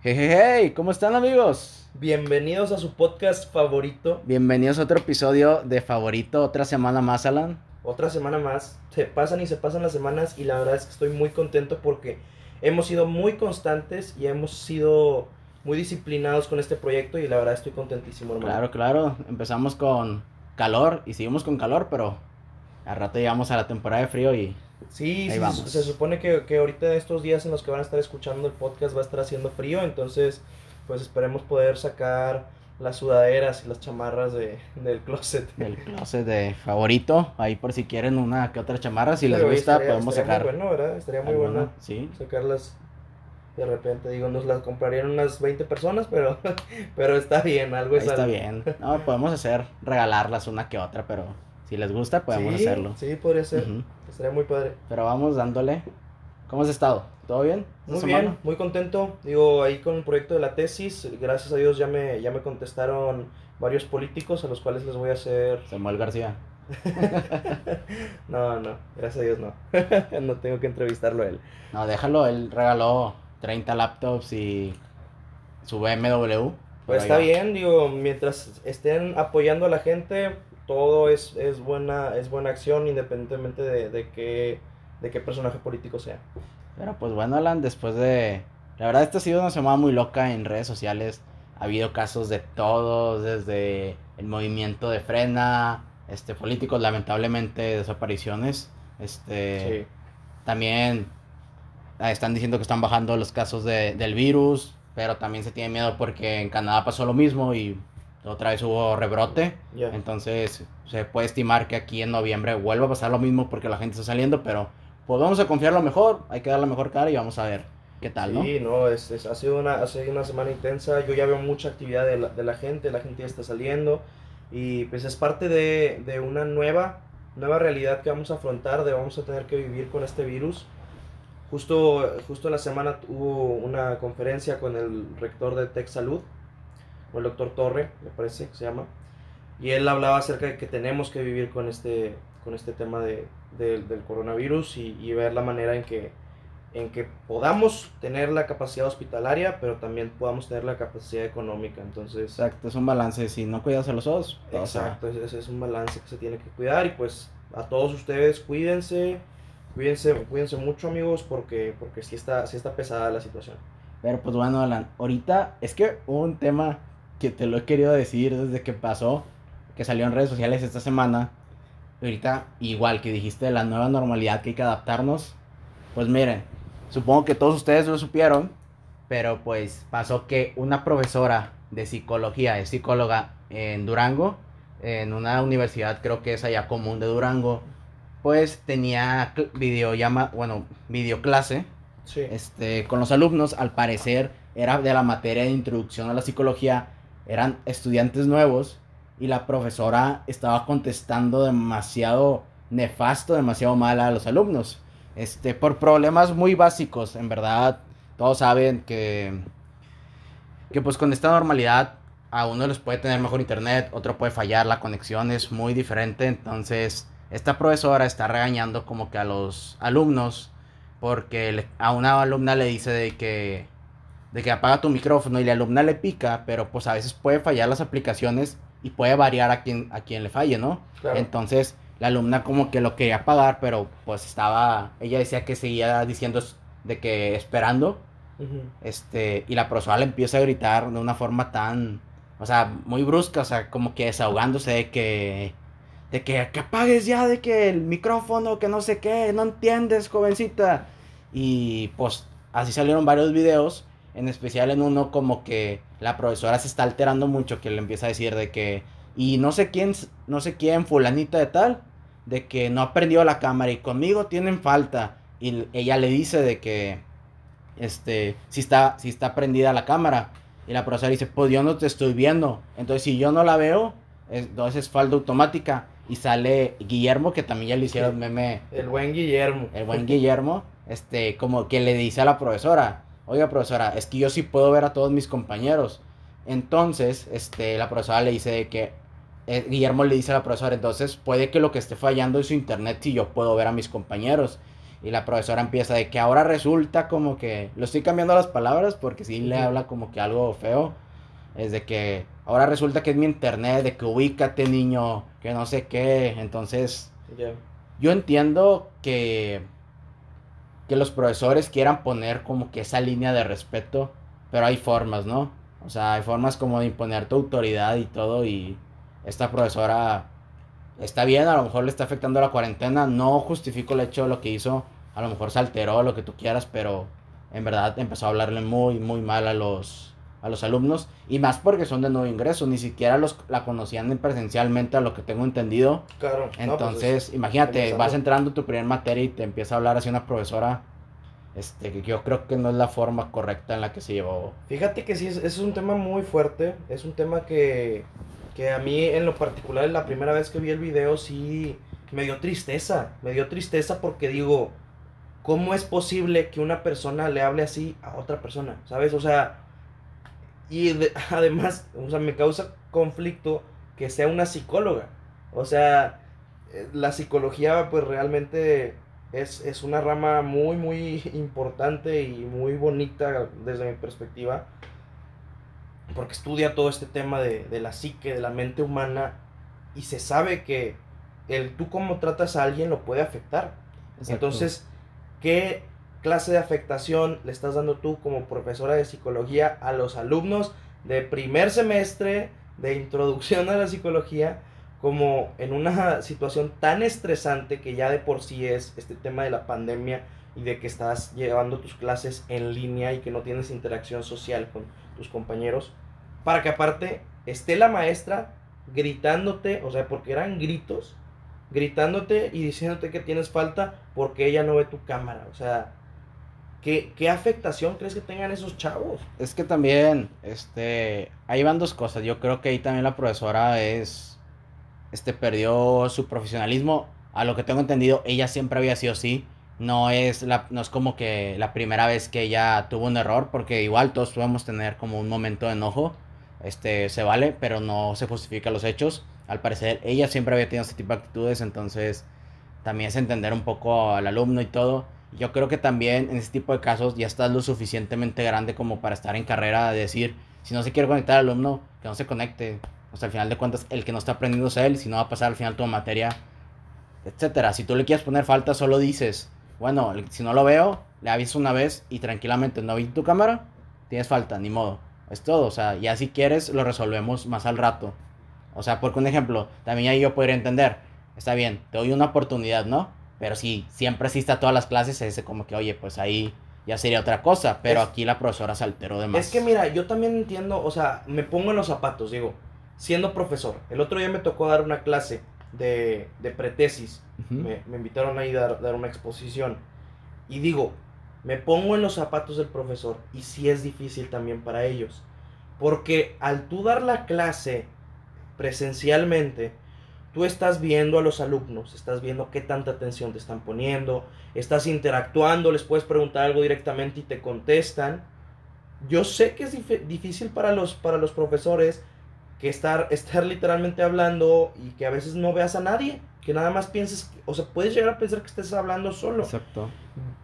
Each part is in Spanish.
Hey, hey, hey, ¿cómo están amigos? Bienvenidos a su podcast favorito. Bienvenidos a otro episodio de Favorito, otra semana más, Alan. Otra semana más. Se pasan y se pasan las semanas y la verdad es que estoy muy contento porque hemos sido muy constantes y hemos sido muy disciplinados con este proyecto y la verdad estoy contentísimo, hermano. Claro, claro, empezamos con calor y seguimos con calor, pero al rato llegamos a la temporada de frío y Sí, sí, vamos. se supone que, que ahorita estos días en los que van a estar escuchando el podcast va a estar haciendo frío, entonces pues esperemos poder sacar las sudaderas y las chamarras de, del closet. el closet de favorito, ahí por si quieren una que otra chamarra, si les Pero gusta estaría- podemos estaría sacar. Muy bueno, ¿verdad? Estaría muy alguna, bueno Sí, sacarlas de repente. Digo, nos las comprarían unas 20 personas, pero, pero está bien, algo es está algo. bien. No, podemos hacer, regalarlas una que otra, pero si les gusta podemos sí, hacerlo. Sí, podría ser. Ujú. Estaría muy padre. Pero vamos dándole. ¿Cómo has estado? ¿Todo bien? Muy semana? bien, muy contento. Digo, ahí con el proyecto de la tesis, gracias a Dios ya me, ya me contestaron varios políticos a los cuales les voy a hacer... Samuel García. No, no, gracias a Dios no. no tengo que entrevistarlo a él. No, déjalo, él regaló 30 laptops y su BMW. Pues está bien, digo, mientras estén apoyando a la gente, todo es, es buena es buena acción independientemente de, de qué de qué personaje político sea. Pero pues bueno, Alan, después de... La verdad, esta ha sido una semana muy loca en redes sociales. Ha habido casos de todos, desde el movimiento de frena, este, políticos, lamentablemente, desapariciones. Este, Sí. También ah, están diciendo que están bajando los casos de- del virus, pero también se tiene miedo porque en Canadá pasó lo mismo y otra vez hubo rebrote. Ya. Entonces se puede estimar que aquí en noviembre vuelva a pasar lo mismo porque la gente está saliendo, pero pues vamos a confiar lo mejor, hay que dar la mejor cara y vamos a ver qué tal, ¿no? Sí, no, es, es- ha, sido una, ha sido una semana intensa. Yo ya veo mucha actividad de la, de la gente, la gente ya está saliendo. Y pues es parte de, de una nueva, nueva realidad que vamos a afrontar, de vamos a tener que vivir con este virus. Justo, justo en la semana hubo una conferencia con el rector de Tech Salud, o el doctor Torre, me parece que se llama. Y él hablaba acerca de que tenemos que vivir con este, con este tema de, de- del coronavirus y, y ver la manera en que, en que podamos tener la capacidad hospitalaria, pero también podamos tener la capacidad económica. Entonces, Exacto, es un balance, si no cuidas a los va. exacto, ese es un balance que se tiene que cuidar y pues a todos ustedes cuídense, cuídense, cuídense mucho amigos porque, porque sí, está, sí está pesada la situación. Pero pues bueno, Alan, ahorita es que un tema que te lo he querido decir desde que pasó, que salió en redes sociales esta semana. Ahorita, igual que dijiste de la nueva normalidad que hay que adaptarnos, pues miren, supongo que todos ustedes lo supieron, pero pues pasó que una profesora de psicología, es psicóloga en Durango, en una universidad creo que es allá común de Durango, pues tenía cl- videollama, bueno, videoclase Sí, este, con los alumnos, al parecer era de la materia de introducción a la psicología, eran estudiantes nuevos y la profesora estaba contestando demasiado nefasto, demasiado mal a los alumnos, este, por problemas muy básicos, en verdad, todos saben que, que pues con esta normalidad a uno les puede tener mejor internet, otro puede fallar, la conexión es muy diferente, entonces esta profesora está regañando como que a los alumnos porque a una alumna le dice de que de que apaga tu micrófono y la alumna le pica, pero pues a veces puede fallar las aplicaciones y puede variar a quien a quien le falle, ¿no? claro. Entonces la alumna como que lo quería apagar, pero pues estaba ella decía que seguía diciendo de que esperando este, y la profesora le empieza a gritar de una forma tan, o sea, muy brusca, o sea, como que desahogándose de que, de que, que apagues ya, de que el micrófono, que no sé qué, no entiendes, jovencita. Y pues así salieron varios videos, en especial en uno como que la profesora se está alterando mucho, que le empieza a decir de que, y no sé quién, no sé quién, fulanita de tal, de que no ha prendido la cámara y conmigo tienen falta. Y ella le dice de que, este, si está, si está prendida la cámara. Y la profesora dice, pues yo no te estoy viendo. Entonces, si yo no la veo, es- entonces es falda automática. Y sale Guillermo, que también ya le hicieron meme, El buen Guillermo. el buen Guillermo, este, como que le dice a la profesora, oiga profesora, es que yo sí puedo ver a todos mis compañeros. Entonces, este, la profesora le dice de que, eh, Guillermo le dice a la profesora, entonces puede que lo que esté fallando es su internet si yo puedo ver a mis compañeros. Y la profesora empieza de que ahora resulta como que, lo estoy cambiando las palabras porque sí le habla como que algo feo, es de que ahora resulta que es mi internet, de que ubícate niño, que no sé qué, entonces yo entiendo que, que los profesores quieran poner como que esa línea de respeto, pero hay formas, ¿no? O sea, hay formas como de imponer tu autoridad y todo y esta profesora está bien, a lo mejor le está afectando la cuarentena, no justifico el hecho de lo que hizo, a lo mejor se alteró, lo que tú quieras, pero en verdad empezó a hablarle muy, muy mal a los, a los alumnos, y más porque son de nuevo ingreso, ni siquiera los la conocían presencialmente, a lo que tengo entendido. Claro. Pues Entonces, imagínate, vas entrando tu primer materia y te empieza a hablar así una profesora, este, que yo creo que no es la forma correcta en la que se llevó. Fíjate que sí, es, es un tema muy fuerte, es un tema que que a mí en lo particular la primera vez que vi el video sí me dio tristeza, me dio tristeza porque digo, ¿cómo es posible que una persona le hable así a otra persona? ¿Sabes? O sea, y además, o sea, me causa conflicto que sea una psicóloga. O sea, eh, la psicología pues realmente es, es una rama muy, muy importante y muy bonita desde mi perspectiva porque estudia todo este tema de, la psique, de la mente humana, y se sabe que el tú cómo tratas a alguien lo puede afectar. Entonces, ¿qué clase de afectación le estás dando tú como profesora de psicología a los alumnos de primer semestre de introducción a la psicología? como en una situación tan estresante que ya de por sí es este tema de la pandemia y de que estás llevando tus clases en línea y que no tienes interacción social con tus compañeros, para que aparte esté la maestra gritándote, o sea, porque eran gritos, gritándote y diciéndote que tienes falta porque ella no ve tu cámara, o sea, ¿Qué, ¿Qué, afectación crees que tengan esos chavos? Es que también, este, ahí van dos cosas. Yo creo que ahí también la profesora es, este, perdió su profesionalismo. A lo que tengo entendido, ella siempre había sido así no es, la, no es como que la primera vez que ella tuvo un error, porque igual todos podemos tener como un momento de enojo, este, se vale, pero no se justifica los hechos. Al parecer, ella siempre había tenido este tipo de actitudes, entonces también es entender un poco al alumno y todo. Yo creo que también en este tipo de casos ya estás lo suficientemente grande como para estar en carrera de decir, si no se quiere conectar al alumno, que no se conecte. O sea, al final de cuentas, el que no está aprendiendo es él, si no va a pasar al final tu materia, etcétera. Si tú le quieres poner falta, solo dices, bueno, si no lo veo, le aviso una vez y tranquilamente no vi tu cámara, tienes falta, ni modo. Es todo, o sea, ya si quieres lo resolvemos más al rato. O sea, porque un ejemplo, también ahí yo podría entender, está bien, te doy una oportunidad, ¿no? Pero si siempre asiste a todas las clases, ese como que, oye, pues ahí ya sería otra cosa, pero aquí la profesora se alteró de más. Es que mira, yo también entiendo, o sea, me pongo en los zapatos, digo, siendo profesor, el otro día me tocó dar una clase de, de pretesis. me, invitaron ahí a dar, dar, una exposición. Y digo, me pongo en los zapatos del profesor y sí es difícil también para ellos. Porque al tú dar la clase presencialmente, tú estás viendo a los alumnos, estás viendo qué tanta atención te están poniendo, estás interactuando, les puedes preguntar algo directamente y te contestan. Yo sé que es difícil para los, para los profesores que estar, estar literalmente hablando y que a veces no veas a nadie, que nada más pienses, o sea, puedes llegar a pensar que estés hablando solo. Exacto.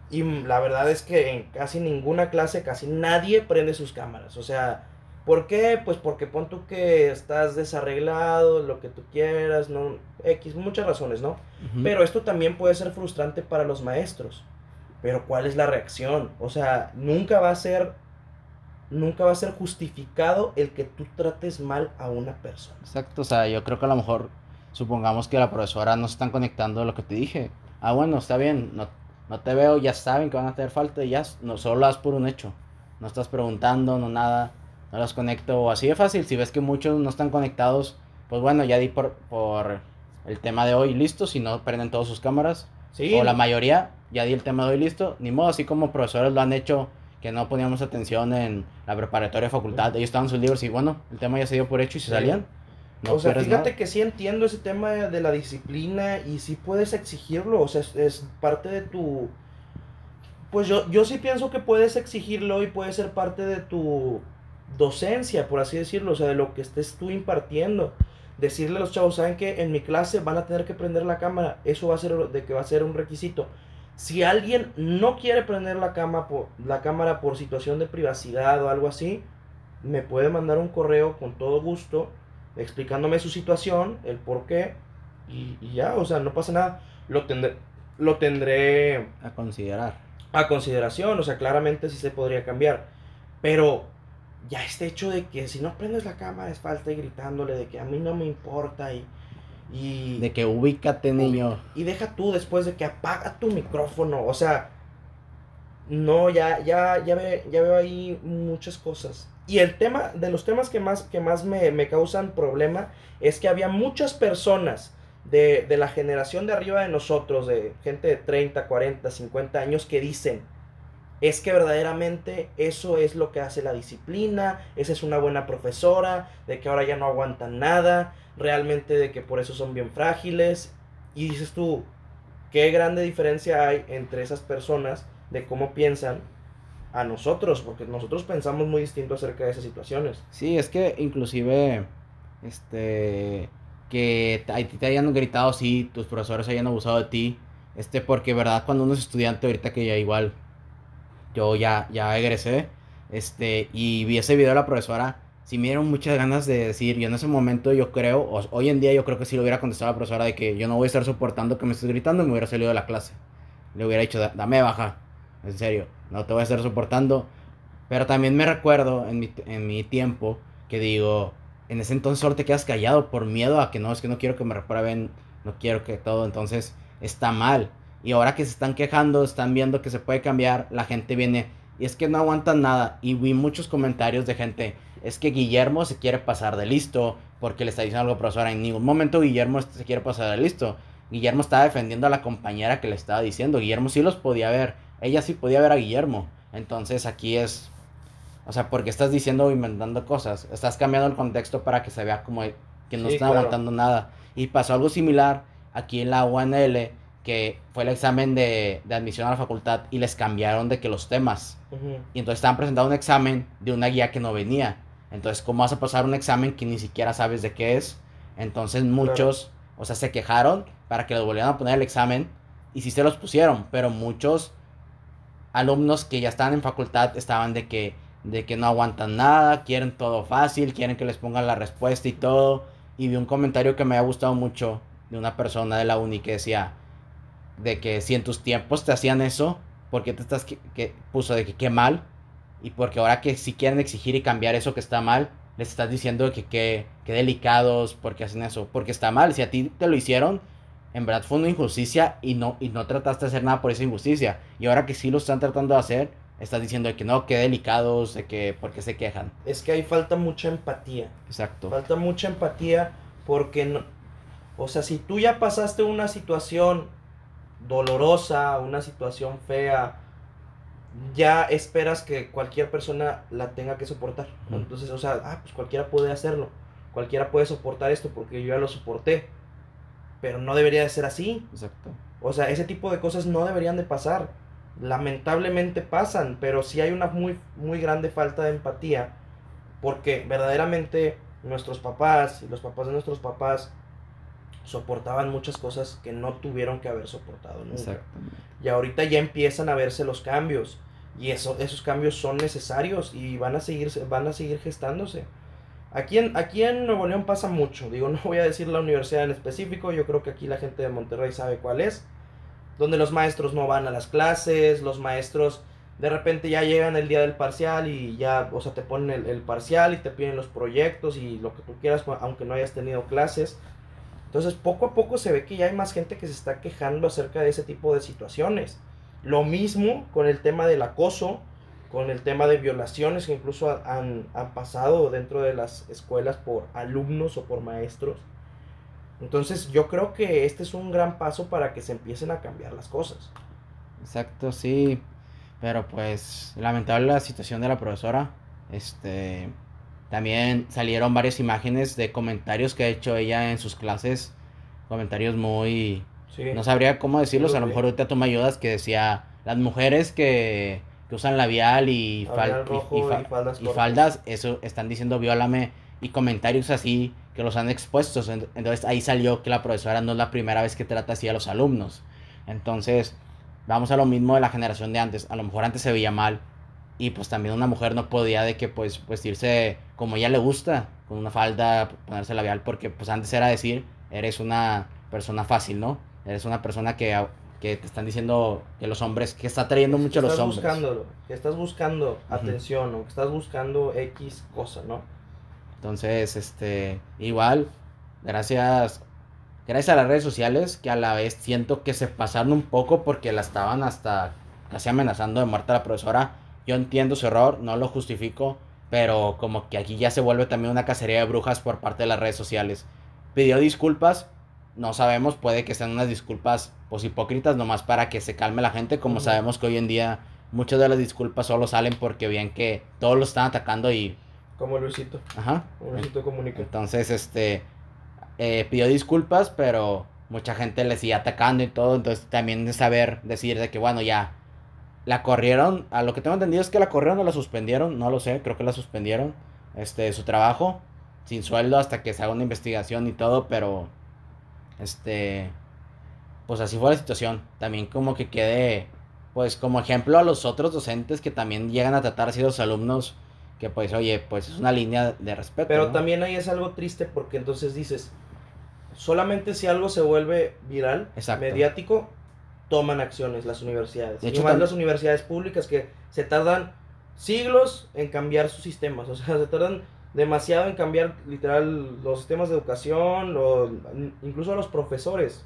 Y la verdad es que en casi ninguna clase, casi nadie prende sus cámaras, o sea, ¿por qué? Pues porque pon tú que estás desarreglado, lo que tú quieras, no, X, muchas razones, ¿no? Pero esto también puede ser frustrante para los maestros. Pero ¿cuál es la reacción? O sea, nunca va a ser nunca va a ser justificado el que tú trates mal a una persona. Exacto, o sea, yo creo que a lo mejor supongamos que la profesora no se están conectando a lo que te dije. Ah, bueno, está bien, no, no te veo, ya saben que van a tener falta y ya, no, solo lo das por un hecho. No estás preguntando, no nada, no los conecto. Así de fácil, si ves que muchos no están conectados, pues bueno, ya di por, por el tema de hoy listo, si no prenden todas sus cámaras. Sí. O la mayoría, ya di el tema de hoy listo. Ni modo, así como profesores lo han hecho que no poníamos atención en la preparatoria facultad. Ellos estaban sus libros y bueno, el tema ya se dio por hecho y se salían. No o sea, fíjate que sí entiendo ese tema de la disciplina y sí puedes exigirlo, o sea, es, parte de tu... Pues yo, yo sí pienso que puedes exigirlo y puede ser parte de tu docencia, por así decirlo, o sea, de lo que estés tú impartiendo. Decirle a los chavos, ¿saben que En mi clase van a tener que prender la cámara, eso va a ser de que va a ser un requisito Si alguien no quiere prender la, cama por, la cámara por situación de privacidad o algo así, me puede mandar un correo con todo gusto explicándome su situación, el por qué, y, y ya, o sea, no pasa nada. Lo tendré, lo tendré A considerar. a consideración, o sea, claramente sí se podría cambiar. Pero ya este hecho de que si no prendes la cámara es falta y gritándole de que a mí no me importa y... y De que ubícate, niño. y deja tú después de que apaga tu micrófono, o sea, no, ya, ya, ya, ve- ya veo ahí muchas cosas. Y el tema, de los temas que más, que más me, me causan problema, es que había muchas personas de, de la generación de arriba de nosotros, de gente de 30, 40, 50 años, que dicen, es que verdaderamente eso es lo que hace la disciplina, esa es una buena profesora, de que ahora ya no aguantan nada, realmente de que por eso son bien frágiles. Y dices tú, qué grande diferencia hay entre esas personas de cómo piensan a nosotros, porque nosotros pensamos muy distinto acerca de esas situaciones. Sí, es que inclusive, este, que a ti te hayan gritado, sí, tus profesores hayan abusado de ti, este, porque verdad, cuando uno es estudiante, ahorita que ya igual, yo ya, ya egresé, este, y vi ese video de la profesora, sí me dieron muchas ganas de decir, yo en ese momento yo creo, o- hoy en día yo creo que sí le hubiera contestado a la profesora de que yo no voy a estar soportando que me estés gritando y me hubiera salido de la clase. Le hubiera dicho, "Da- dame baja, en serio, no te voy a estar soportando. Pero también me recuerdo en mi, en mi tiempo que digo, en ese entonces solo te quedas callado por miedo a que no, es que no quiero que me reprueben, no quiero que todo, entonces está mal. Y ahora que se están quejando, están viendo que se puede cambiar, la gente viene y es que no aguantan nada. Y vi muchos comentarios de gente, es que Guillermo se quiere pasar de listo porque le está diciendo algo a profesora. En ningún momento Guillermo se quiere pasar de listo. Guillermo estaba defendiendo a la compañera que le estaba diciendo. Guillermo sí los podía ver. Ella sí podía ver a Guillermo. Entonces aquí es... O sea, porque estás diciendo o inventando cosas. Estás cambiando el contexto para que se vea como que no Sí, están claro. aguantando nada. Y pasó algo similar aquí en la UNL, que fue el examen de, de admisión a la facultad y les cambiaron de que los temas. Y entonces estaban presentando un examen de una guía que no venía. Entonces, ¿cómo vas a pasar un examen que ni siquiera sabes de qué es? Entonces, muchos, o sea, se quejaron para que les volvieran a poner el examen y sí se los pusieron, pero muchos alumnos que ya estaban en facultad estaban de que, de que no aguantan nada, quieren todo fácil, quieren que les pongan la respuesta y todo. Y vi un comentario que me había gustado mucho de una persona de la uni que decía de que si en tus tiempos te hacían eso, ¿por qué te estás que, que puso de que qué mal? Y porque ahora que si quieren exigir y cambiar eso que está mal, les estás diciendo que qué que delicados, porque hacen eso, porque está mal. Si a ti te lo hicieron, en verdad fue una injusticia y no, y no trataste de hacer nada por esa injusticia. Y ahora que sí lo están tratando de hacer, estás diciendo de que no, que delicados, de que por qué se quejan. Es que ahí falta mucha empatía. Exacto. Falta mucha empatía porque no, o sea, si tú ya pasaste una situación dolorosa, una situación fea, ya esperas que cualquier persona la tenga que soportar. Entonces, o sea, ah, pues cualquiera puede hacerlo. Cualquiera puede soportar esto porque yo ya lo soporté. Pero no debería de ser así. Exacto. O sea, ese tipo de cosas no deberían de pasar. Lamentablemente pasan, pero sí hay una muy, muy grande falta de empatía. Porque verdaderamente nuestros papás y los papás de nuestros papás soportaban muchas cosas que no tuvieron que haber soportado nunca. Exactamente. Y ahorita ya empiezan a verse los cambios. Y eso, esos cambios son necesarios y van a seguir, van a seguir gestándose. Aquí en, aquí en Nuevo León pasa mucho. Digo, no voy a decir la universidad en específico. Yo creo que aquí la gente de Monterrey sabe cuál es. Donde los maestros no van a las clases. Los maestros de repente ya llegan el día del parcial y ya, o sea, te ponen el, el parcial y te piden los proyectos y lo que tú quieras, aunque no hayas tenido clases. Entonces, poco a poco se ve que ya hay más gente que se está quejando acerca de ese tipo de situaciones. Lo mismo con el tema del acoso, con el tema de violaciones que incluso ha- han, han pasado dentro de las escuelas por alumnos o por maestros. Entonces, yo creo que este es un gran paso para que se empiecen a cambiar las cosas. Exacto, sí. Pero pues, lamentable la situación de la profesora. Este. También salieron varias imágenes de comentarios que ha hecho ella en sus clases. Comentarios muy. Sí. No sabría cómo decirlos. los A lo mejor ahorita tú me ayudas. Que decía: Las mujeres que, que usan labial y, fal- y- rojo y fa- y faldas y faldas, eso están diciendo viólame. Y comentarios así que los han expuesto. Entonces ahí salió que la profesora no es la primera vez que trata así a los alumnos. Entonces, vamos a lo mismo de la generación de antes. A lo mejor antes se veía mal. Y pues también una mujer no podía de que pues vestirse como ella le gusta, con una falda, ponerse labial, porque pues antes era decir, eres una persona fácil, ¿no? Eres una persona que, que te están diciendo que los hombres, que está trayendo mucho a los hombres. Buscándolo, que estás buscando atención o que estás buscando X cosa, ¿no? Entonces, este, igual, gracias, gracias a las redes sociales, que a la vez siento que se pasaron un poco porque la estaban hasta casi amenazando de muerte a la profesora. Yo entiendo su error, no lo justifico, pero como que aquí ya se vuelve también una cacería de brujas por parte de las redes sociales. Pidió disculpas, no sabemos, puede que sean unas disculpas pues hipócritas nomás para que se calme la gente, como sabemos que hoy en día muchas de las disculpas solo salen porque bien que todos lo están atacando y... Como Luisito. Ajá. Luisito comunica. Entonces, este, eh, pidió disculpas, pero mucha gente le sigue atacando y todo, entonces también de saber decir de que, bueno, ya, la corrieron, a lo que tengo entendido es que la corrieron o la suspendieron, no lo sé, creo que la suspendieron, este, su trabajo, sin sueldo hasta que se haga una investigación y todo, pero, este, pues así fue la situación, también como que quede, pues como ejemplo a los otros docentes que también llegan a tratar así los alumnos, que pues oye, pues es una línea de respeto. Pero también ahí es algo triste porque entonces dices, solamente si algo se vuelve viral, mediático, toman acciones las universidades. y más las universidades públicas que se tardan siglos en cambiar sus sistemas, o sea, se tardan demasiado en cambiar literal los sistemas de educación, o incluso los profesores.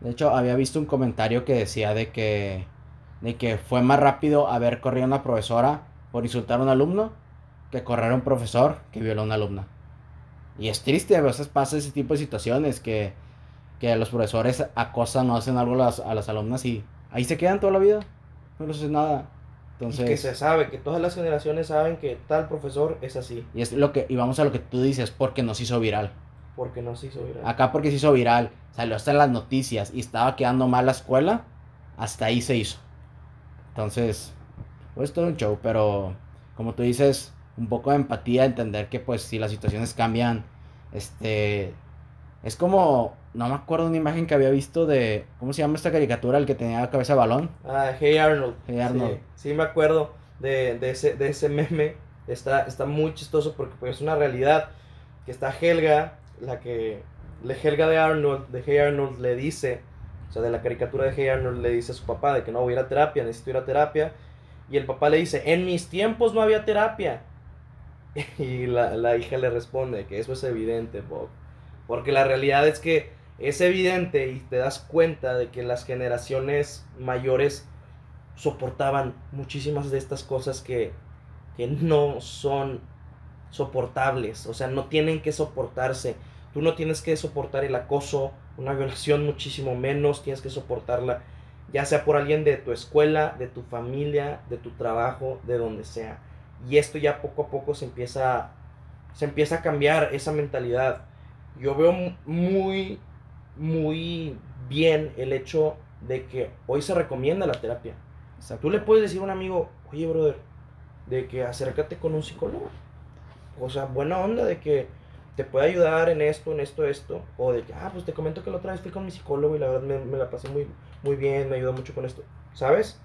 De hecho, había visto un comentario que decía de que, de que fue más rápido haber corrido a una profesora por insultar a un alumno que correr a un profesor que violó a una alumna. Y es triste, a veces pasa ese tipo de situaciones que, que los profesores acosan o hacen algo a las, a las alumnas y ahí se quedan toda la vida. No se nada. Entonces, y que se sabe, que todas las generaciones saben que tal profesor es así. Y es lo que, y vamos a lo que tú dices, porque nos hizo viral. Porque nos hizo viral. Acá porque se hizo viral, salió hasta en las noticias y estaba quedando mal la escuela, hasta ahí se hizo. Entonces, pues todo un show, pero como tú dices, un poco de empatía, entender que pues si las situaciones cambian, este, es como, no me acuerdo una imagen que había visto de, ¿cómo se llama esta caricatura? El que tenía la cabeza de balón. Ah, Hey Arnold. Hey Arnold. Sí, me acuerdo de, de, ese, de ese meme. Está, está muy chistoso porque pues, es una realidad que está Helga, la que, le Helga de Arnold, de Hey Arnold le dice, o sea, de la caricatura de Hey Arnold le dice a su papá de que no voy a ir a terapia, necesito ir a terapia. Y el papá le dice, en mis tiempos no había terapia. Y la, la hija le responde que eso es evidente, Bob. Porque la realidad es que es evidente y te das cuenta de que las generaciones mayores soportaban muchísimas de estas cosas que, que no son soportables, o sea, no tienen que soportarse. Tú no tienes que soportar el acoso, una violación muchísimo menos, tienes que soportarla, ya sea por alguien de tu escuela, de tu familia, de tu trabajo, de donde sea. Y esto ya poco a poco se empieza, se empieza a cambiar esa mentalidad. Yo veo muy, muy bien el hecho de que hoy se recomienda la terapia. O sea, tú le puedes decir a un amigo, oye, brother, de que acércate con un psicólogo. O sea, buena onda de que te puede ayudar en esto, en esto, esto. O de que, ah, pues te comento que la otra vez fui con mi psicólogo y la verdad me, me la pasé muy, muy bien, me ayudó mucho con esto. ¿Sabes?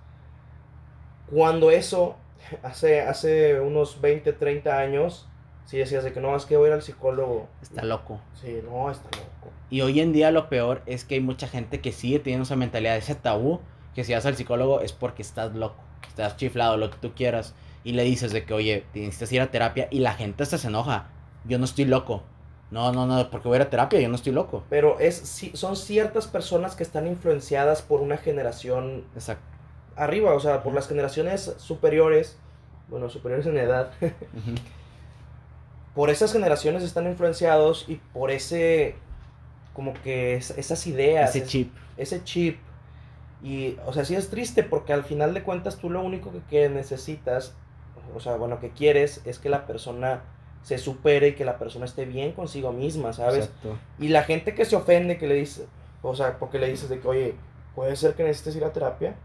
Cuando eso hace, hace unos 20, 30 años, sí decías de que no, es que voy a ir al psicólogo. Está loco. Sí, no, está loco. Y hoy en día lo peor es que hay mucha gente que sigue teniendo esa mentalidad, ese tabú, que si vas al psicólogo es porque estás loco, estás chiflado, lo que tú quieras. Y le dices de que, oye, necesitas ir a terapia y la gente hasta se enoja. Yo no estoy loco. No, no, no, porque voy a ir a terapia, yo no estoy loco. Pero es, son ciertas personas que están influenciadas por una generación Exacto arriba, o sea, por las generaciones superiores, bueno, superiores en edad, por esas generaciones están influenciados y por ese, como que esas ideas. Ese chip. Ese chip. Y, o sea, sí es triste porque al final de cuentas tú lo único que, necesitas, o sea, bueno, que quieres es que la persona se supere y que la persona esté bien consigo misma, ¿sabes? Exacto. Y la gente que se ofende, que le dice, o sea, porque le dices de que, oye, puede ser que necesites ir a terapia,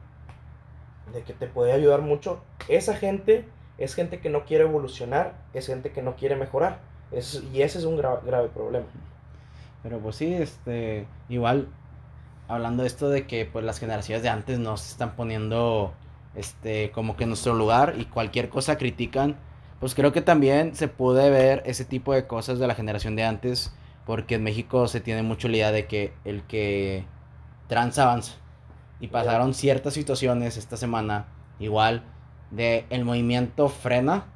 de que te puede ayudar mucho. Esa gente es gente que no quiere evolucionar, es gente que no quiere mejorar. Es, y ese es un grave problema. Pero pues sí, este, igual, hablando de esto de que pues las generaciones de antes no se están poniendo este como que en nuestro lugar y cualquier cosa critican, pues creo que también se puede ver ese tipo de cosas de la generación de antes porque en México se tiene mucho la idea de que el que trans avanza y pasaron ciertas situaciones esta semana igual de el movimiento frena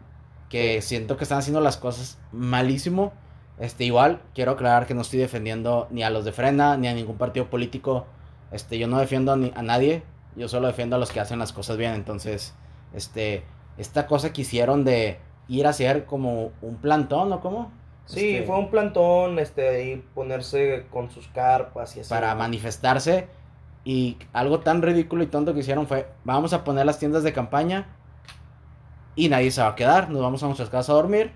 que siento que están haciendo las cosas malísimo este, igual, quiero aclarar que no estoy defendiendo ni a los de Frena, ni a ningún partido político. Este, yo no defiendo ni a nadie, yo solo defiendo a los que hacen las cosas bien. Entonces, este, esta cosa que hicieron de ir a hacer como un plantón, ¿o cómo? Sí, Este, fue un plantón, este, y ponerse con sus carpas y así. Para manifestarse. Y algo tan ridículo y tonto que hicieron fue, vamos a poner las tiendas de campaña y nadie se va a quedar, nos vamos a nuestras casas a dormir.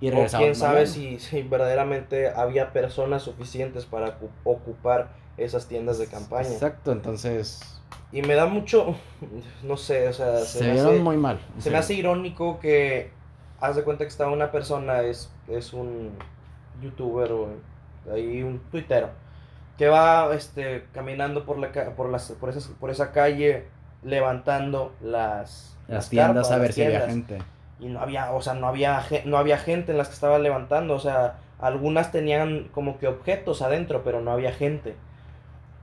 Y O regresamos. quién sabe si, si verdaderamente había personas suficientes para ocu- ocupar esas tiendas de campaña. Exacto, entonces Y me da mucho, no sé, o sea, se, se, me, vieron hace, muy mal. se me serio. hace irónico que haz de cuenta que está una persona, es, es un youtuber o ahí un tuitero, que va este, caminando por, la, por, las, por, esas, por esa calle levantando las, las tiendas carpas, a ver si había gente. y no había, o sea, no había, no había gente en las que estaba levantando, o sea, algunas tenían como que objetos adentro, pero no había gente.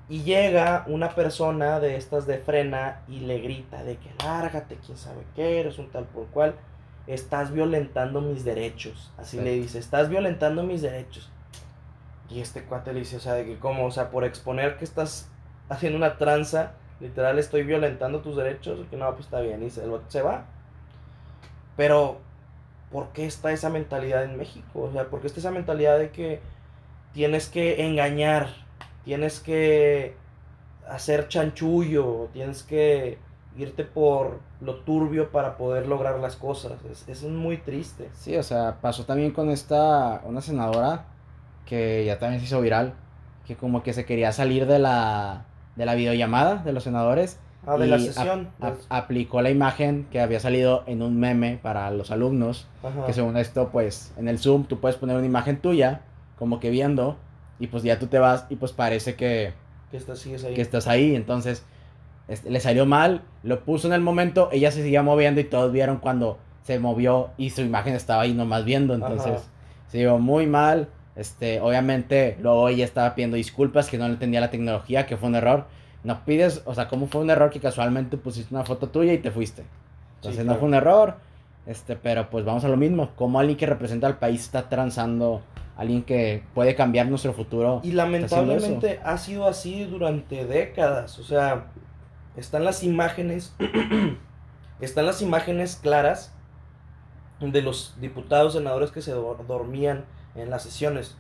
Y llega una persona de estas de frena y le grita de que lárgate, quién sabe qué, eres un tal por cual, estás violentando mis derechos. Así le dice, estás violentando mis derechos. Y este cuate le dice, o sea, de que como, o sea, por exponer que estás haciendo una tranza, literal estoy violentando tus derechos, que no, pues está bien, y se, se va. Pero, ¿por qué está esa mentalidad en México? O sea, ¿por qué está esa mentalidad de que tienes que engañar, tienes que hacer chanchullo, tienes que irte por lo turbio para poder lograr las cosas? Es, es muy triste. Sí, o sea, pasó también con esta, una senadora que ya también se hizo viral, que como que se quería salir de la, de la videollamada de los senadores. Ah, de la ap- sesión. ap- aplicó la imagen que había salido en un meme para los alumnos, Ajá. que según esto, pues en el Zoom tú puedes poner una imagen tuya, como que viendo, y pues ya tú te vas y pues parece que, Que estás, sigues ahí. que estás ahí, entonces este, le salió mal, lo puso en el momento, ella se seguía moviendo y todos vieron cuando se movió y su imagen estaba ahí nomás viendo, entonces Ajá. se vio muy mal, este, obviamente luego ella estaba pidiendo disculpas que no le entendía la tecnología, que fue un error, no pides, o sea, como fue un error que casualmente pusiste una foto tuya y te fuiste, entonces no claro. fue un error, este, pero pues vamos a lo mismo, como alguien que representa al país está transando, alguien que puede cambiar nuestro futuro. Y lamentablemente ha sido así durante décadas. O sea, están las imágenes, están las imágenes claras de los diputados, senadores que se do- dormían en las sesiones.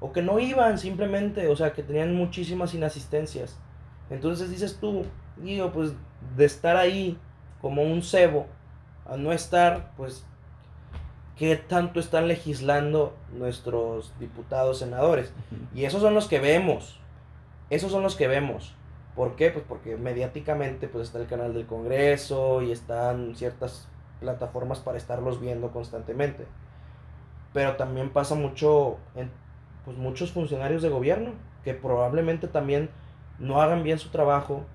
O que no iban simplemente, o sea, que tenían muchísimas inasistencias. Entonces dices tú, digo, pues de estar ahí como un cebo a no estar, pues, ¿qué tanto están legislando nuestros diputados, senadores? Y esos son los que vemos. Esos son los que vemos. ¿Por qué? Pues porque mediáticamente pues está el canal del Congreso y están ciertas plataformas para estarlos viendo constantemente. Pero también pasa mucho en pues muchos funcionarios de gobierno que probablemente también no hagan bien su trabajo,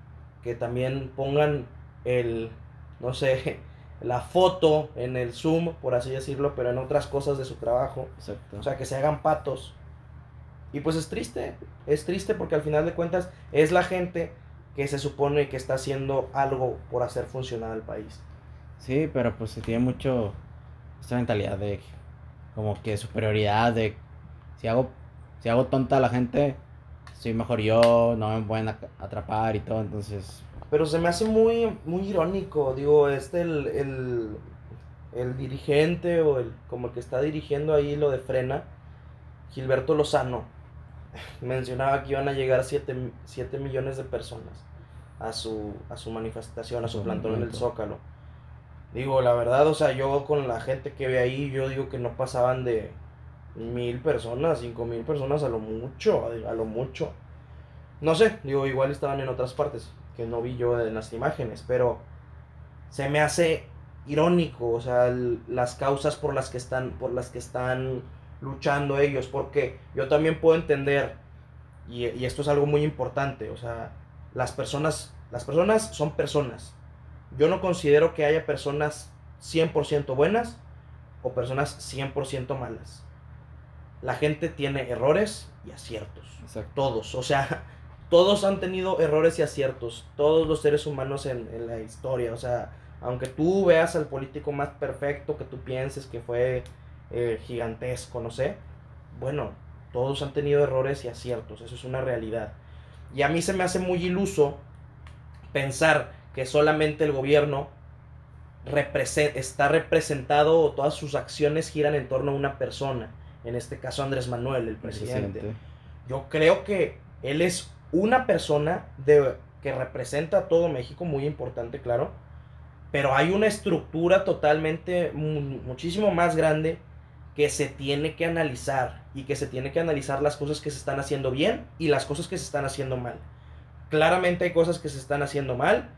que también pongan el no sé, la foto en el Zoom, por así decirlo, pero en otras cosas de su trabajo. Exacto. O sea, que se hagan patos. Y pues es triste, es triste porque al final de cuentas es la gente que se supone que está haciendo algo por hacer funcionar al país. Sí, pero pues se tiene mucho esta mentalidad de como que superioridad de si hago si hago tonta a la gente, soy mejor yo, no me pueden atrapar y todo, entonces Pero se me hace muy, muy irónico, digo, este el, el, el dirigente o el como el que está dirigiendo ahí lo de Frena, Gilberto Lozano, mencionaba que iban a llegar 7 millones de personas a su, a su manifestación, a su plantón en el. Zócalo. Digo, la verdad, o sea, yo con la gente que ve ahí, yo digo que no pasaban de mil personas, cinco mil personas a lo mucho, a lo mucho. No sé, digo, igual estaban en otras partes que no vi yo en las imágenes, pero se me hace irónico, o sea, las causas por las que están por las que están luchando ellos, porque yo también puedo entender y, y esto es algo muy importante, o sea, las personas, las personas son personas. Yo no considero que haya personas 100% buenas o personas 100% malas. La gente tiene errores y aciertos. Exacto. Todos. O sea, todos han tenido errores y aciertos. Todos los seres humanos en, en la historia. O sea, aunque tú veas al político más perfecto que tú pienses que fue eh, gigantesco, no sé. Bueno, todos han tenido errores y aciertos. Eso es una realidad. Y a mí se me hace muy iluso pensar que solamente el gobierno represent está representado o todas sus acciones giran en torno a una persona. En este caso Andrés Manuel, el presidente. Presidente. Yo creo que él es una persona de, que representa a todo México, muy importante, claro. Pero hay una estructura totalmente, mu- muchísimo más grande que se tiene que analizar y que se tiene que analizar las cosas que se están haciendo bien y las cosas que se están haciendo mal. Claramente hay cosas que se están haciendo mal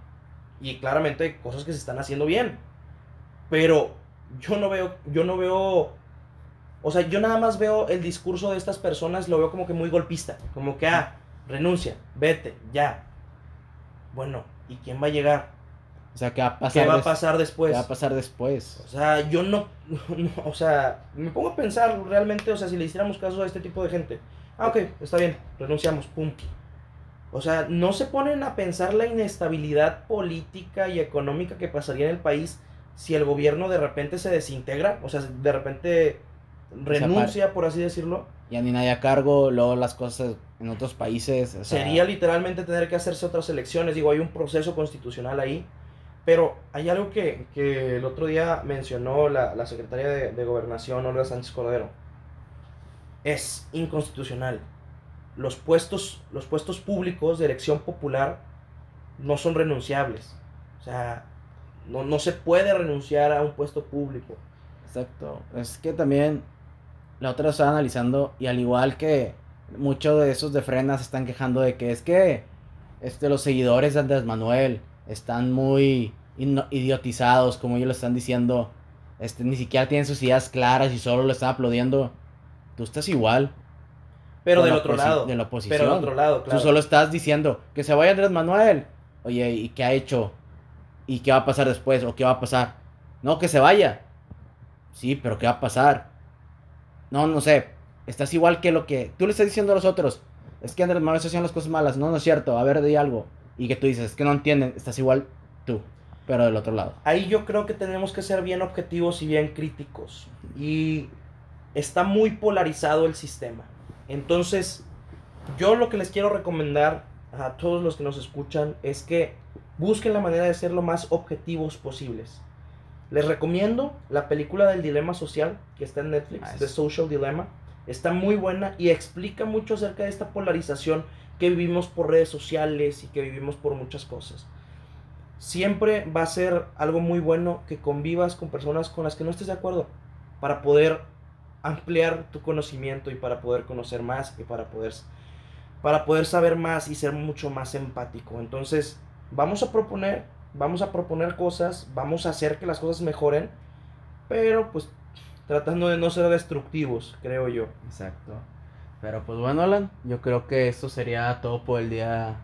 y claramente hay cosas que se están haciendo bien. Pero yo no veo, yo no veo, o sea, yo nada más veo el discurso de estas personas, lo veo como que muy golpista, como que, ah, renuncia, vete, ya. Bueno, ¿y quién va a llegar? O sea, ¿qué va a pasar, ¿Qué va a pasar después? ¿qué va a pasar después? O sea, yo no, no, o sea, me pongo a pensar realmente, o sea, si le hiciéramos caso a este tipo de gente. Ah, ok, está bien, renunciamos, pum. O sea, no se ponen a pensar la inestabilidad política y económica que pasaría en el país si el gobierno de repente se desintegra, o sea, de repente renuncia, por así decirlo. Ya ni nadie a cargo, luego las cosas en otros países. o sea, Sería literalmente tener que hacerse otras elecciones. Digo, hay un proceso constitucional ahí. Pero hay algo que, que el otro día mencionó la, la secretaria de, de Gobernación, Olga Sánchez Cordero. Es inconstitucional. Los puestos, los puestos públicos de elección popular no son renunciables. O sea, no, no se puede renunciar a un puesto público. Exacto. Es que también la otra estaba analizando y al igual que muchos de esos de frenas están quejando de que es que este, los seguidores de Andrés Manuel están muy idiotizados, como ellos lo están diciendo. Este, ni siquiera tienen sus ideas claras y solo lo están aplaudiendo. Tú estás igual. Pero de del la otro lado. De la oposición. Pero del otro lado, claro. Tú solo estás diciendo que se vaya Andrés Manuel. Oye, ¿y qué ha hecho? ¿Y qué va a pasar después? ¿O qué va a pasar? No, que se vaya. Sí, pero ¿qué va a pasar? No, no sé. Estás igual que lo que tú le estás diciendo a los otros. Es que Andrés Manuel está haciendo las cosas malas. No, no es cierto. A ver, di algo. Y que tú dices, es que no entienden. Estás igual tú, pero del otro lado. ahí yo creo que tenemos que ser bien objetivos y bien críticos. Y está muy polarizado el sistema. Entonces, yo lo que les quiero recomendar a todos los que nos escuchan es que busquen la manera de ser lo más objetivos posibles. Les recomiendo la película del dilema social que está en Netflix, Nice. The Social Dilemma. Está muy buena y explica mucho acerca de esta polarización que vivimos por redes sociales y que vivimos por muchas cosas siempre va a ser algo muy bueno que convivas con personas con las que no estés de acuerdo para poder ampliar tu conocimiento y para poder conocer más y para poder para poder saber más y ser mucho más empático. Entonces, vamos a proponer, vamos a proponer cosas, vamos a hacer que las cosas mejoren, pero pues tratando de no ser destructivos, creo yo. Exacto. Pero pues bueno, Alan, yo creo que esto sería todo por el día,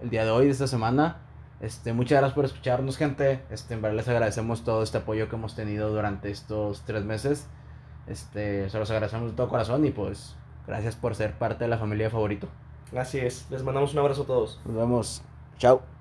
el día de hoy, de esta semana. Este, muchas gracias por escucharnos, gente. Este, en verdad les agradecemos todo este apoyo que hemos tenido durante estos tres meses. Este, se los agradecemos de todo corazón y pues gracias por ser parte de la familia favorito. Así es, les mandamos un abrazo a todos. Nos vemos. Chao.